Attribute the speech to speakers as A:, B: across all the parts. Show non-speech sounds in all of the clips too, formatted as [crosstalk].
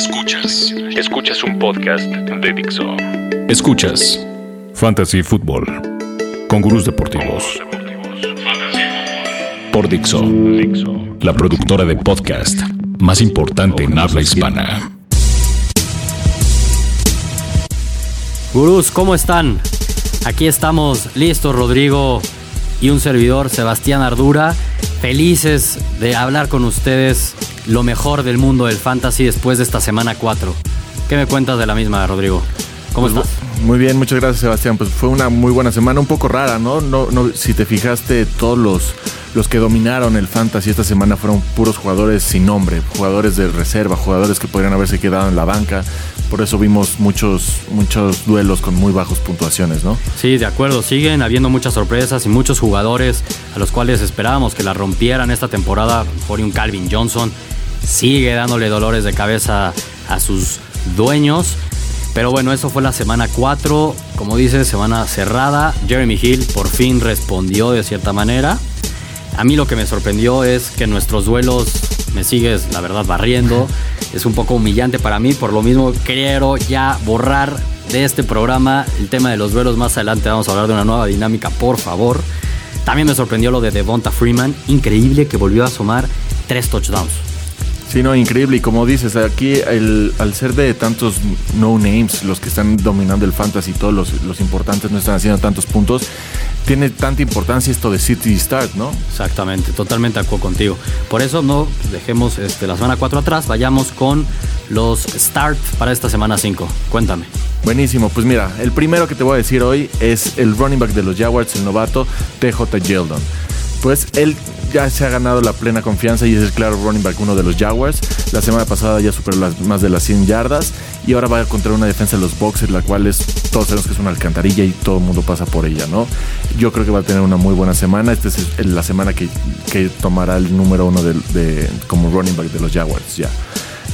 A: Escuchas. Escuchas un podcast de Dixo. Escuchas Fantasy Football con gurús deportivos. Por Dixo, la productora de podcast más importante en habla hispana.
B: Gurús, ¿cómo están? Aquí estamos, listos Rodrigo y un servidor, Sebastián Ardura, felices de hablar con ustedes lo mejor del mundo del fantasy después de esta semana 4. ¿Qué me cuentas de la misma, Rodrigo? ¿Cómo
C: Pues,
B: estás?
C: Muy bien, muchas gracias Sebastián. Pues fue una muy buena semana, un poco rara, ¿no? no, no si te fijaste, todos los, los que dominaron el fantasy esta semana fueron puros jugadores sin nombre, jugadores de reserva, jugadores que podrían haberse quedado en la banca. Por eso vimos muchos, muchos duelos con muy bajos puntuaciones, ¿no?
B: Sí, de acuerdo, siguen habiendo muchas sorpresas y muchos jugadores a los cuales esperábamos que la rompieran esta temporada. Por un Calvin Johnson sigue dándole dolores de cabeza a sus dueños. Pero bueno, eso fue la semana 4. Como dices, semana cerrada. Jeremy Hill por fin respondió de cierta manera. A mí lo que me sorprendió es que nuestros duelos me sigues, la verdad, barriendo. Es un poco humillante para mí. Por lo mismo, quiero ya borrar de este programa el tema de los duelos. Más adelante vamos a hablar de una nueva dinámica, por favor. También me sorprendió lo de Devonta Freeman. Increíble que volvió a sumar tres touchdowns.
C: Sí, no, increíble. Y como dices, aquí el- al ser de tantos no names, los que están dominando el fantasy, todos los, los importantes no están haciendo tantos puntos, tiene tanta importancia esto de City Start, ¿no?
B: Exactamente, totalmente de acuerdo contigo. Por eso no dejemos este, la semana 4 atrás, vayamos con los start para esta semana 5. Cuéntame.
C: Buenísimo, pues mira, el primero que te voy a decir hoy es el running back de los Jaguars, el novato TJ Yeldon. Pues él ya se ha ganado la plena confianza y es el claro running back uno de los Jaguars. La semana pasada ya superó las más de las 100 yardas y ahora va contra una defensa de los Boxers, la cual es, todos sabemos que es una alcantarilla y todo el mundo pasa por ella, ¿no? Yo creo que va a tener una muy buena semana. Esta es la semana que, que tomará el número uno de- como running back de los Jaguars, ya.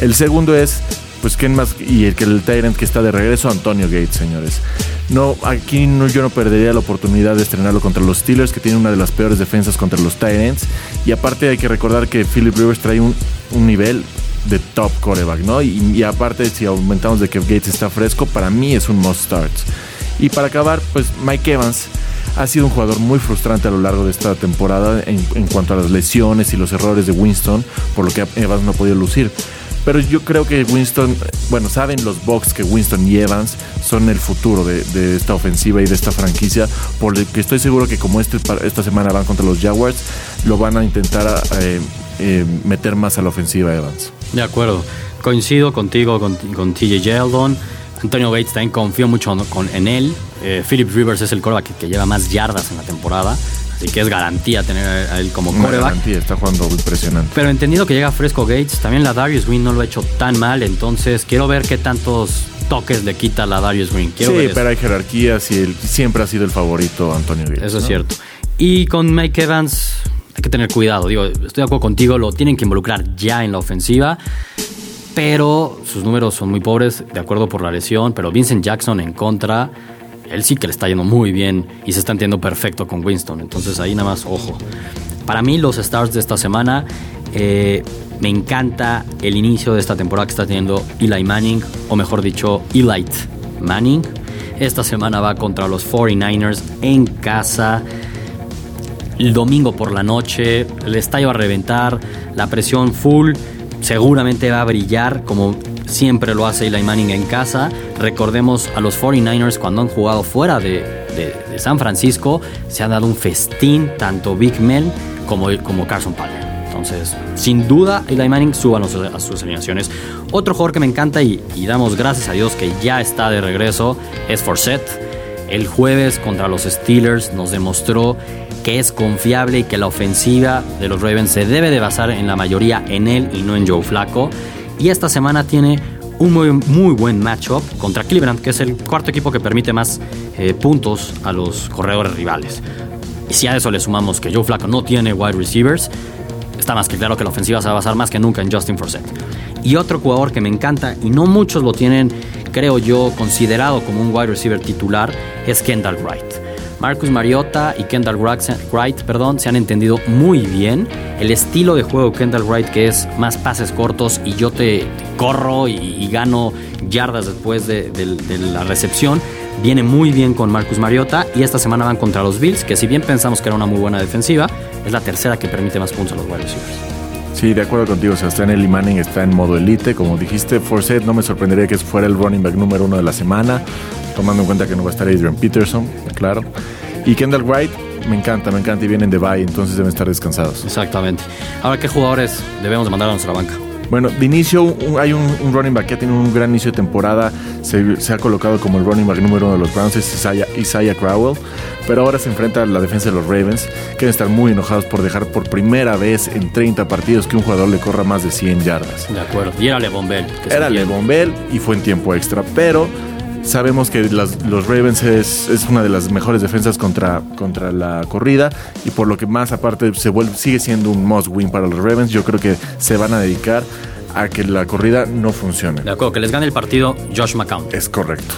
C: El segundo es pues quién más y el que el Tyrant que está de regreso Antonio Gates señores. No aquí no, yo no perdería la oportunidad de estrenarlo contra los Steelers que tiene una de las peores defensas contra los Tyrants. Y aparte hay que recordar que Philip Rivers trae un, un nivel de top coreback no y, y aparte si aumentamos de que Gates está fresco para mí es un must start. Y para acabar pues Mike Evans ha sido un jugador muy frustrante a lo largo de esta temporada en, en cuanto a las lesiones y los errores de Winston, por lo que Evans no ha podido lucir. Pero yo creo que Winston, bueno, saben los Bucks que Winston y Evans son el futuro de, esta ofensiva y de esta franquicia, por lo que estoy seguro que como este, esta semana van contra los Jaguars, lo van a intentar eh, eh, meter más a la ofensiva Evans.
B: De acuerdo. Coincido contigo, con, TJ Yeldon. Antonio Gates también confío mucho en- él. Eh, Philip Rivers es el que, que lleva más yardas en la temporada. Así que es garantía tener a él como coreback.
C: garantía, está jugando impresionante.
B: Pero entendido que llega fresco Gates, también la Darius Green no lo ha hecho tan mal. Entonces quiero ver qué tantos toques le quita la Darius Green. Quiero
C: Sí,
B: ver eso.
C: pero hay jerarquías y él siempre ha sido el favorito Antonio Gates.
B: Eso es cierto. Y con Mike Evans hay que tener cuidado. Digo, estoy de acuerdo contigo, lo tienen que involucrar ya en la ofensiva. Pero sus números son muy pobres, de acuerdo por la lesión. Pero Vincent Jackson en contra, él sí que le está yendo muy bien y se está entiendo perfecto con Winston. Entonces ahí nada más, ojo. Para mí, los stars de esta semana, eh, me encanta el inicio de esta temporada que está teniendo Eli Manning, o mejor dicho, Elite Manning. Esta semana va contra los 49ers en casa. El domingo por la noche, el estadio a reventar, la presión full, seguramente va a brillar como siempre lo hace Eli Manning en casa. Recordemos a los 49ers cuando han jugado fuera de, San Francisco, se han dado un festín, tanto Big Men como, como Carson Palmer. Entonces, sin duda, Eli Manning suban a sus- alineaciones. Otro jugador que me encanta y, y damos gracias a Dios que ya está de regreso es Forsett. El jueves contra los Steelers nos demostró que es confiable y que la ofensiva de los Ravens se debe de basar en la mayoría en él y no en Joe Flaco. Y esta semana tiene un muy, muy buen matchup contra Cleveland, que es el cuarto equipo que permite más eh, puntos a los corredores rivales. Y si a eso le sumamos que Joe Flaco no tiene wide receivers, está más que claro que la ofensiva se va a basar más que nunca en Justin Forsett. Y otro jugador que me encanta, y no muchos lo tienen, creo yo, considerado como un wide receiver titular, es Kendall Wright. Marcus Mariota y Kendall Wright perdón, se han entendido muy bien. El estilo de juego de Kendall Wright, que es más pases cortos y yo te corro y, gano yardas después de, la recepción, viene muy bien con Marcus Mariota. Y esta semana van contra los Bills, que si bien pensamos que era una muy buena defensiva, es la tercera que permite más puntos a los wide.
C: Sí, de acuerdo contigo, Sebastián Eli Manning está en modo elite. Como dijiste, Forsett no me sorprendería que fuera el running back número uno de la semana, tomando en cuenta que no va a estar Adrian Peterson, claro. Y Kendall Wright, me encanta, me encanta y vienen de bye, entonces deben estar descansados.
B: Exactamente. Ahora, ¿qué jugadores debemos de mandar a nuestra banca?
C: Bueno, de inicio hay un, running back que ha tenido un gran inicio de temporada. Se, ha colocado como el running back número uno de los Browns, es Isaiah, Isaiah, Crowell. Pero ahora se enfrenta a la defensa de los Ravens, que deben estar muy enojados por dejar por primera vez en 30 partidos que un jugador le corra más de 100 yardas.
B: De acuerdo. Y era LeBon Bell.
C: Era LeBon Bell y fue en tiempo extra. Pero Sabemos que los Ravens es, una de las mejores defensas contra, contra la corrida y por lo que más aparte se vuelve, sigue siendo un must win para los Ravens. Yo creo que se van a dedicar a que la corrida no funcione.
B: De acuerdo, que les gane el partido Josh McCown.
C: Es correcto.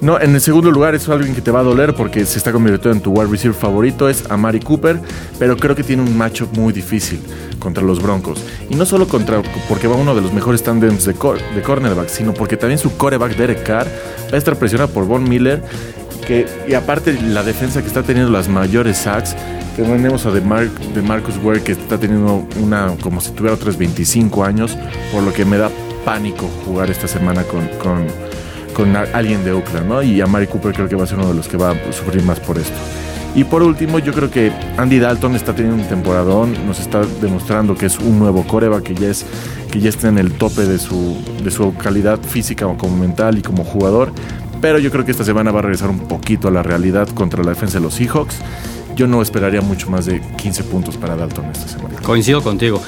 C: No, en el segundo lugar es alguien que te va a doler porque se está convirtiendo en tu wide receiver favorito, es Amari Cooper, pero creo que tiene un matchup muy difícil contra los Broncos. Y no solo contra porque va uno de los mejores tandems de, de cornerback, sino porque también su coreback Derek Carr va a estar presionado por Von Miller. Que, y aparte la defensa que está teniendo las mayores sacks, tenemos a de, de Marcus Ware que está teniendo una como si tuviera otros 25 años, por lo que me da pánico jugar esta semana con con alguien de Oakland. Y a Mari Cooper creo que va a ser uno de los que va a sufrir más por esto. Y por último, yo creo que Andy Dalton está teniendo un temporadón, nos está demostrando que es un nuevo coreba, que ya, es, que ya está en el tope de su, de su calidad física como mental y como jugador. Pero yo creo que esta semana va a regresar un poquito a la realidad contra la defensa de los Seahawks. Yo no esperaría mucho más de 15 puntos para Dalton esta semana.
B: Coincido contigo.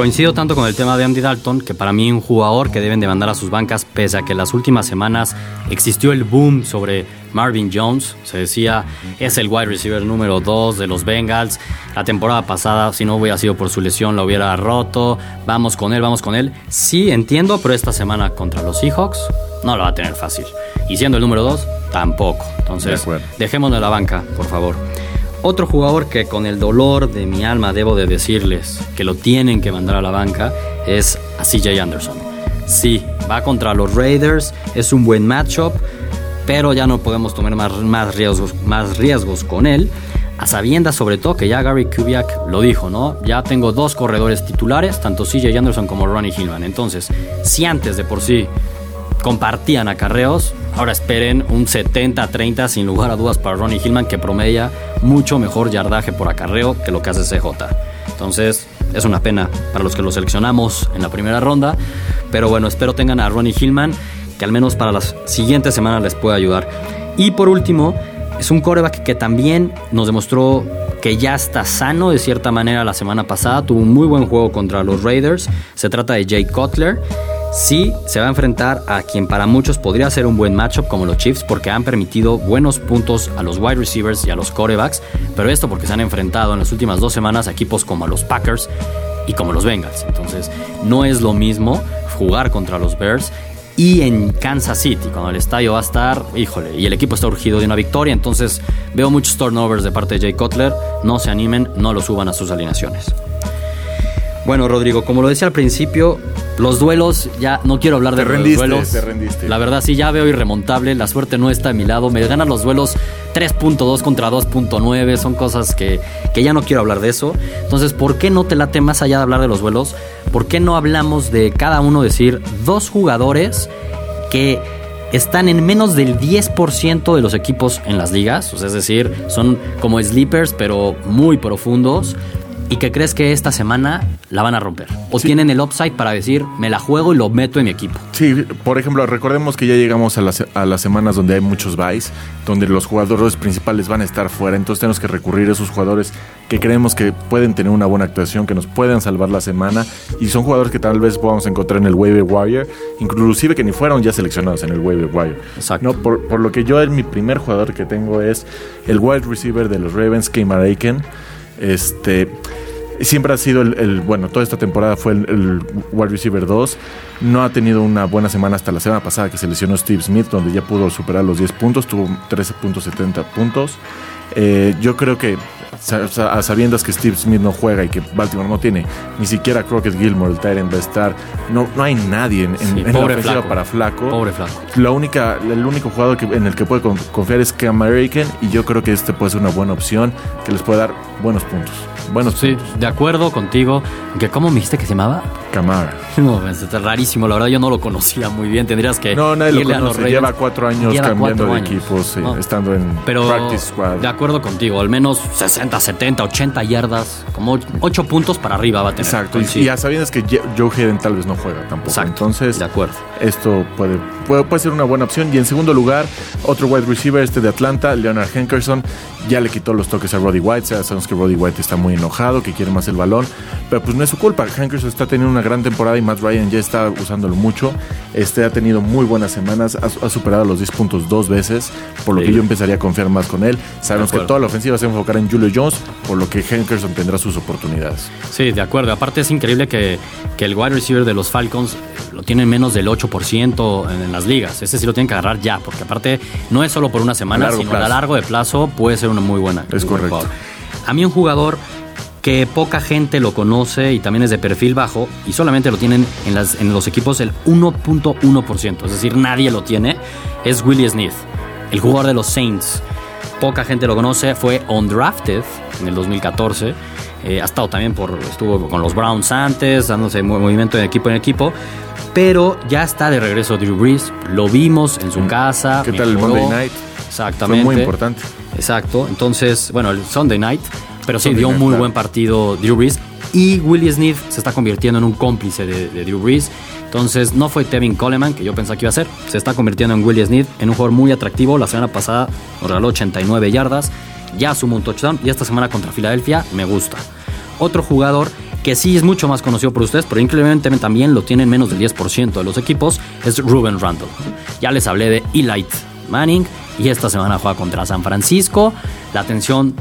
B: Coincido tanto con el tema de Andy Dalton, que para mí un jugador que deben de mandar a sus bancas, pese a que en las últimas semanas existió el boom sobre Marvin Jones, se decía es el wide receiver número 2 de los Bengals, la temporada pasada si no hubiera sido por su lesión lo hubiera roto, vamos con él, vamos con él, sí entiendo, pero esta semana contra los Seahawks no lo va a tener fácil, y siendo el número 2 tampoco, entonces dejémonos de la banca, por favor. Otro jugador que con el dolor de mi alma debo de decirles que lo tienen que mandar a la banca es a CJ Anderson. Sí, va contra los Raiders, es un buen matchup, pero ya no podemos tomar más, más, riesgos, más riesgos con él. A sabiendas sobre todo que ya Gary Kubiak lo dijo, ¿no? Ya tengo dos corredores titulares, tanto CJ Anderson como Ronnie Hillman. Entonces, si antes de por sí compartían acarreos, Ahora esperen un 70-30 sin lugar a dudas para Ronnie Hillman que promedia mucho mejor yardaje por acarreo que lo que hace CJ. Entonces es una pena para los que lo seleccionamos en la primera ronda. Pero bueno, espero tengan a Ronnie Hillman que al menos para las siguientes semanas les pueda ayudar. Y por último, es un coreback que también nos demostró que ya está sano de cierta manera la semana pasada. Tuvo un muy buen juego contra los Raiders. Se trata de Jay Cutler Sí, se va a enfrentar a quien para muchos podría ser un buen matchup como los Chiefs porque han permitido buenos puntos a los wide receivers y a los quarterbacks, pero esto porque se han enfrentado en las últimas dos semanas a equipos como los Packers y como los Bengals. Entonces, no es lo mismo jugar contra los Bears y en Kansas City, cuando el estadio va a estar, híjole, y el equipo está urgido de una victoria, entonces veo muchos turnovers de parte de Jay Cutler, no se animen, no lo suban a sus alineaciones. Bueno, Rodrigo, como lo decía al principio, los duelos, ya no quiero hablar de
C: los
B: duelos. La verdad, sí, ya veo irremontable. La suerte no está a mi lado. Me ganan los duelos 3.2 contra 2.9. Son cosas que, que ya no quiero hablar de eso. Entonces, ¿por qué no te late más allá de hablar de los duelos? ¿Por qué no hablamos de cada uno decir dos jugadores que están en menos del 10% de los equipos en las ligas? es decir, son como sleepers, pero muy profundos y que crees que esta semana la van a romper. O tienen el upside para decir, me la juego y lo meto en mi equipo.
C: Sí, por ejemplo, recordemos que ya llegamos a las, a las semanas donde hay muchos buys, donde los jugadores principales van a estar fuera. Entonces tenemos que recurrir a esos jugadores que creemos que pueden tener una buena actuación, que nos pueden salvar la semana. Y son jugadores que tal vez podamos encontrar en el waiver wire, inclusive que ni fueron ya seleccionados en el waiver wire.
B: Exacto.
C: ¿No? Por, por lo que yo, mi primer jugador que tengo es el wide receiver de los Ravens, Kemar Aiken. Este siempre ha sido el, bueno, toda esta temporada fue el, wide receiver 2. No ha tenido una buena semana hasta la semana pasada que se lesionó Steve Smith, donde ya pudo superar los 10 puntos, tuvo 13.70 puntos. Eh, yo creo que a sabiendas que Steve Smith no juega y que Baltimore no tiene ni siquiera Crockett Gilmore, el Tyrant va a estar. No, no hay nadie en, en, la ofensiva para Flaco.
B: Pobre Flaco.
C: La única, el único jugador que, en el que puede confiar es Cam American y yo creo que este puede ser una buena opción que les puede dar buenos puntos. Bueno,
B: sí, de acuerdo contigo. Que ¿Cómo me dijiste que se llamaba?
C: Camara. [laughs]
B: No, es rarísimo. La verdad, yo no lo conocía muy bien. Tendrías que.
C: No, nadie lo conoce. Lleva cuatro años cambiando de equipos, estando en Practice Squad.
B: De acuerdo contigo. Al menos 60, 70, 80 yardas. Como 8 puntos para arriba va a tener.
C: Exacto. Y, ya sabiendo que Joe Hayden tal vez no juega tampoco. Exacto. Entonces,
B: de acuerdo.
C: Esto puede, puede, puede ser una buena opción. Y en segundo lugar, otro wide receiver, este de Atlanta, Leonard Henkerson. Ya le quitó los toques a Roddy White. sabemos que Roddy White está muy enojado, que quiere más el balón. Pero pues no es su culpa. Hankerson está teniendo una gran temporada y Matt Ryan ya está usándolo mucho. Este ha tenido muy buenas semanas. Ha, superado los 10 puntos dos veces. Por lo que yo empezaría a confiar más con él. Sabemos que toda la ofensiva se va a enfocar en Julio Jones. Por lo que Hankerson tendrá sus oportunidades.
B: Sí, de acuerdo. Aparte es increíble que, que el wide receiver de los Falcons lo tienen menos del 8% en, las ligas. Ese sí lo tienen que agarrar ya. Porque aparte no es solo por una semana, sino a largo de plazo puede ser una muy buena.
C: Es correcto.
B: A mí un jugador que poca gente lo conoce y también es de perfil bajo y solamente lo tienen en, las, en los equipos el 1.1%, es decir, nadie lo tiene, es Willie Smith, el jugador de los Saints. Poca gente lo conoce, fue undrafted en el 2014. Eh, ha estado también por, estuvo con los Browns antes, dándose movimiento de equipo en equipo, pero ya está de regreso Drew Brees, lo vimos en su mm. casa.
C: ¿Qué tal el Monday Night?
B: Exactamente.
C: Fue muy importante.
B: Exacto, entonces, bueno, el Sunday Night pero sí, dio un muy buen partido Drew Brees. Y Willie Smith se está convirtiendo en un cómplice de, Drew Brees. Entonces, no fue Tevin Coleman, que yo pensaba que iba a ser. Se está convirtiendo en Willie Smith, en un jugador muy atractivo. La semana pasada nos regaló 89 yardas. Ya sumó un touchdown. Y esta semana contra Filadelfia me gusta. Otro jugador que sí es mucho más conocido por ustedes, pero increíblemente también lo tienen menos del 10% de los equipos, es Ruben Randall. Ya les hablé de Eli Manning y esta semana juega contra San Francisco. La atención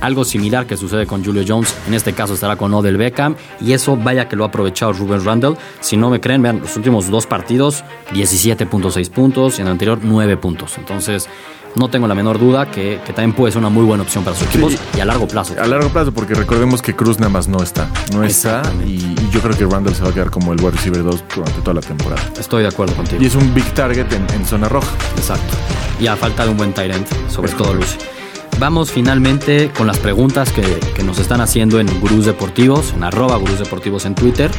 B: algo similar que sucede con Julio Jones, en este caso estará con Odell Beckham, y eso vaya que lo ha aprovechado Ruben Randall. Si no me creen, vean los últimos dos partidos, 17.6 puntos, y en el anterior 9 puntos. Entonces, no tengo la menor duda que, también puede ser una muy buena opción para sus equipos y a largo plazo.
C: A largo plazo, porque recordemos que Cruz nada más no está. No está y, yo creo que Randall se va a quedar como el wide receiver 2 durante toda la temporada.
B: Estoy de acuerdo contigo.
C: Y es un big target en, zona roja.
B: Exacto. Y a falta de un buen tight sobre todo Lucy. Vamos finalmente con las preguntas que, nos están haciendo en Gurús Deportivos, en arroba Gurús Deportivos en Twitter.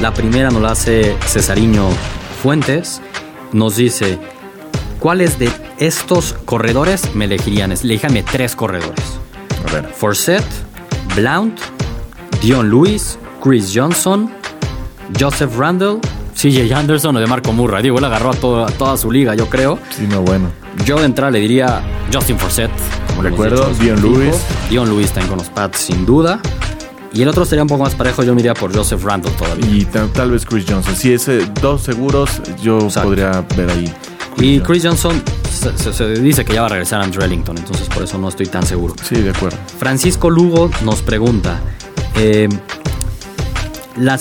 B: La primera nos la hace Cesariño Fuentes. Nos dice, ¿cuáles de estos corredores me elegirían? Elíjame tres corredores.
C: A ver.
B: Forsett, Blount, Dion Lewis, Chris Johnson, Joseph Randall, CJ Anderson o de Marco Murray. Digo, él agarró a toda, toda su liga, yo creo.
C: Sí, no, bueno.
B: Yo de entrada le diría Justin Forsett.
C: Recuerdo, Dion Lewis.
B: Dion Lewis también con los Pats, sin duda. Y el otro sería un poco más parejo, yo me iría por Joseph Randall todavía.
C: Y tal, vez Chris Johnson. Si es dos seguros, yo podría ver ahí.
B: y Chris Johnson se, dice que ya va a regresar a Andrew Ellington, entonces por eso no estoy tan seguro.
C: Sí, de acuerdo.
B: Francisco Lugo nos pregunta: eh,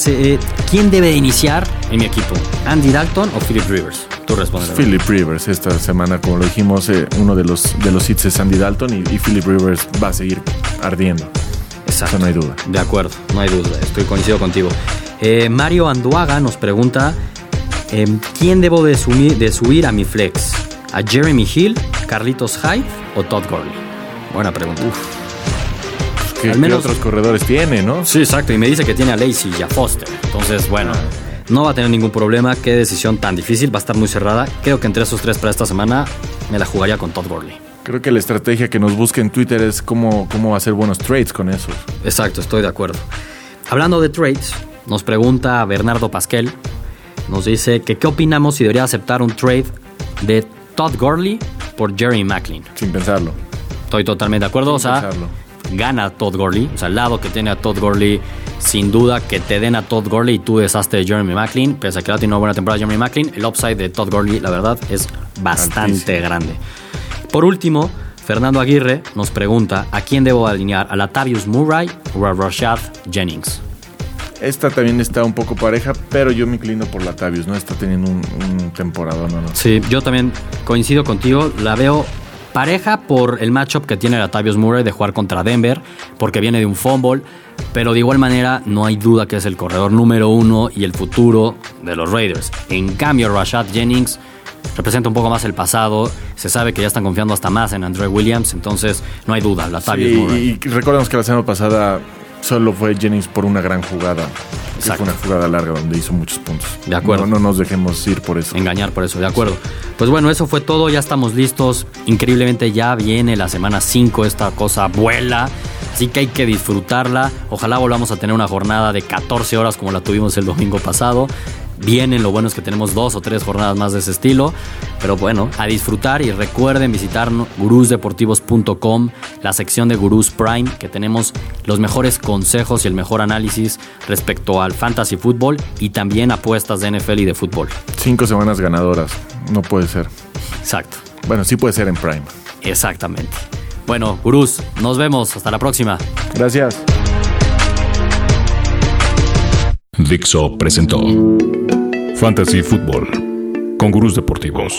B: eh, ¿Quién debe iniciar en mi equipo? ¿Andy Dalton o Philip Rivers? Tú respondes.
C: Philip Rivers, esta semana, como lo dijimos, eh, uno de los, de los hits es Andy Dalton y, Philip Rivers va a seguir ardiendo.
B: Exacto.
C: no hay duda.
B: De acuerdo, no hay duda. Estoy coincido contigo. Eh, Mario Anduaga nos pregunta: em, ¿Quién debo de, subir a mi flex? ¿A Jeremy Hill, Carlitos Hyde o Todd Gurley? Buena pregunta.
C: ¿Qué, Al menos, otros corredores tiene, no?
B: Sí, exacto. Y me dice que tiene a Lacey y a Foster. Entonces, bueno. No va a tener ningún problema. Qué decisión tan difícil. Va a estar muy cerrada. Creo que entre esos tres para esta semana me la jugaría con Todd Gurley.
C: Creo que la estrategia que nos busca en Twitter es cómo, cómo hacer buenos trades con eso.
B: Exacto, estoy de acuerdo. Hablando de trades, nos pregunta Bernardo Pasquel. Nos dice que qué opinamos si debería aceptar un trade de Todd Gurley por Jerry Macklin.
C: Sin pensarlo.
B: Estoy totalmente de acuerdo. o sea, gana Todd Gurley. O sea, el lado que tiene a Todd Gurley, sin duda que te den a Todd Gurley y tú deshazte de Jeremy Macklin. Pese a que ha tenido una buena temporada Jeremy Macklin, el upside de Todd Gurley, la verdad, es bastante grande. Por último, Fernando Aguirre nos pregunta a quién debo alinear, a Latavius Murray o a Rashad Jennings.
C: Esta también está un poco pareja, pero yo me inclino por Latavius, ¿no? Está teniendo un, un temporada, ¿no?
B: Sí, yo también coincido contigo. La veo pareja por el matchup que tiene Latavius Murray de jugar contra Denver, porque viene de un fumble, pero de igual manera no hay duda que es el corredor número uno y el futuro de los Raiders. En cambio, Rashad Jennings representa un poco más el pasado. Se sabe que ya están confiando hasta más en Andre Williams, entonces no hay duda, Latavius
C: Sí,
B: Murray.
C: y recordemos que la semana pasada solo fue Jennings por una gran jugada. que. Fue una jugada larga donde hizo muchos puntos.
B: De acuerdo.
C: No, no nos dejemos ir por eso.
B: engañar por eso, de acuerdo. Pues bueno, eso fue todo, ya estamos listos. Increíblemente ya viene la semana 5, esta cosa vuela. Así que hay que disfrutarla. Ojalá volvamos a tener una jornada de 14 horas como la tuvimos el domingo pasado. Vienen, lo bueno es que tenemos dos o tres jornadas más de ese estilo. Pero bueno, a disfrutar y recuerden visitar gurusdeportivos.com, la sección de Gurús Prime, que tenemos los mejores consejos y el mejor análisis respecto al fantasy fútbol y también apuestas de NFL y de fútbol.
C: Cinco semanas ganadoras. No puede ser.
B: Exacto.
C: Bueno, sí puede ser en Prime.
B: Exactamente. Bueno, gurús, nos vemos. Hasta la próxima.
C: Gracias.
A: Dixo presentó Fantasy Football con gurús deportivos.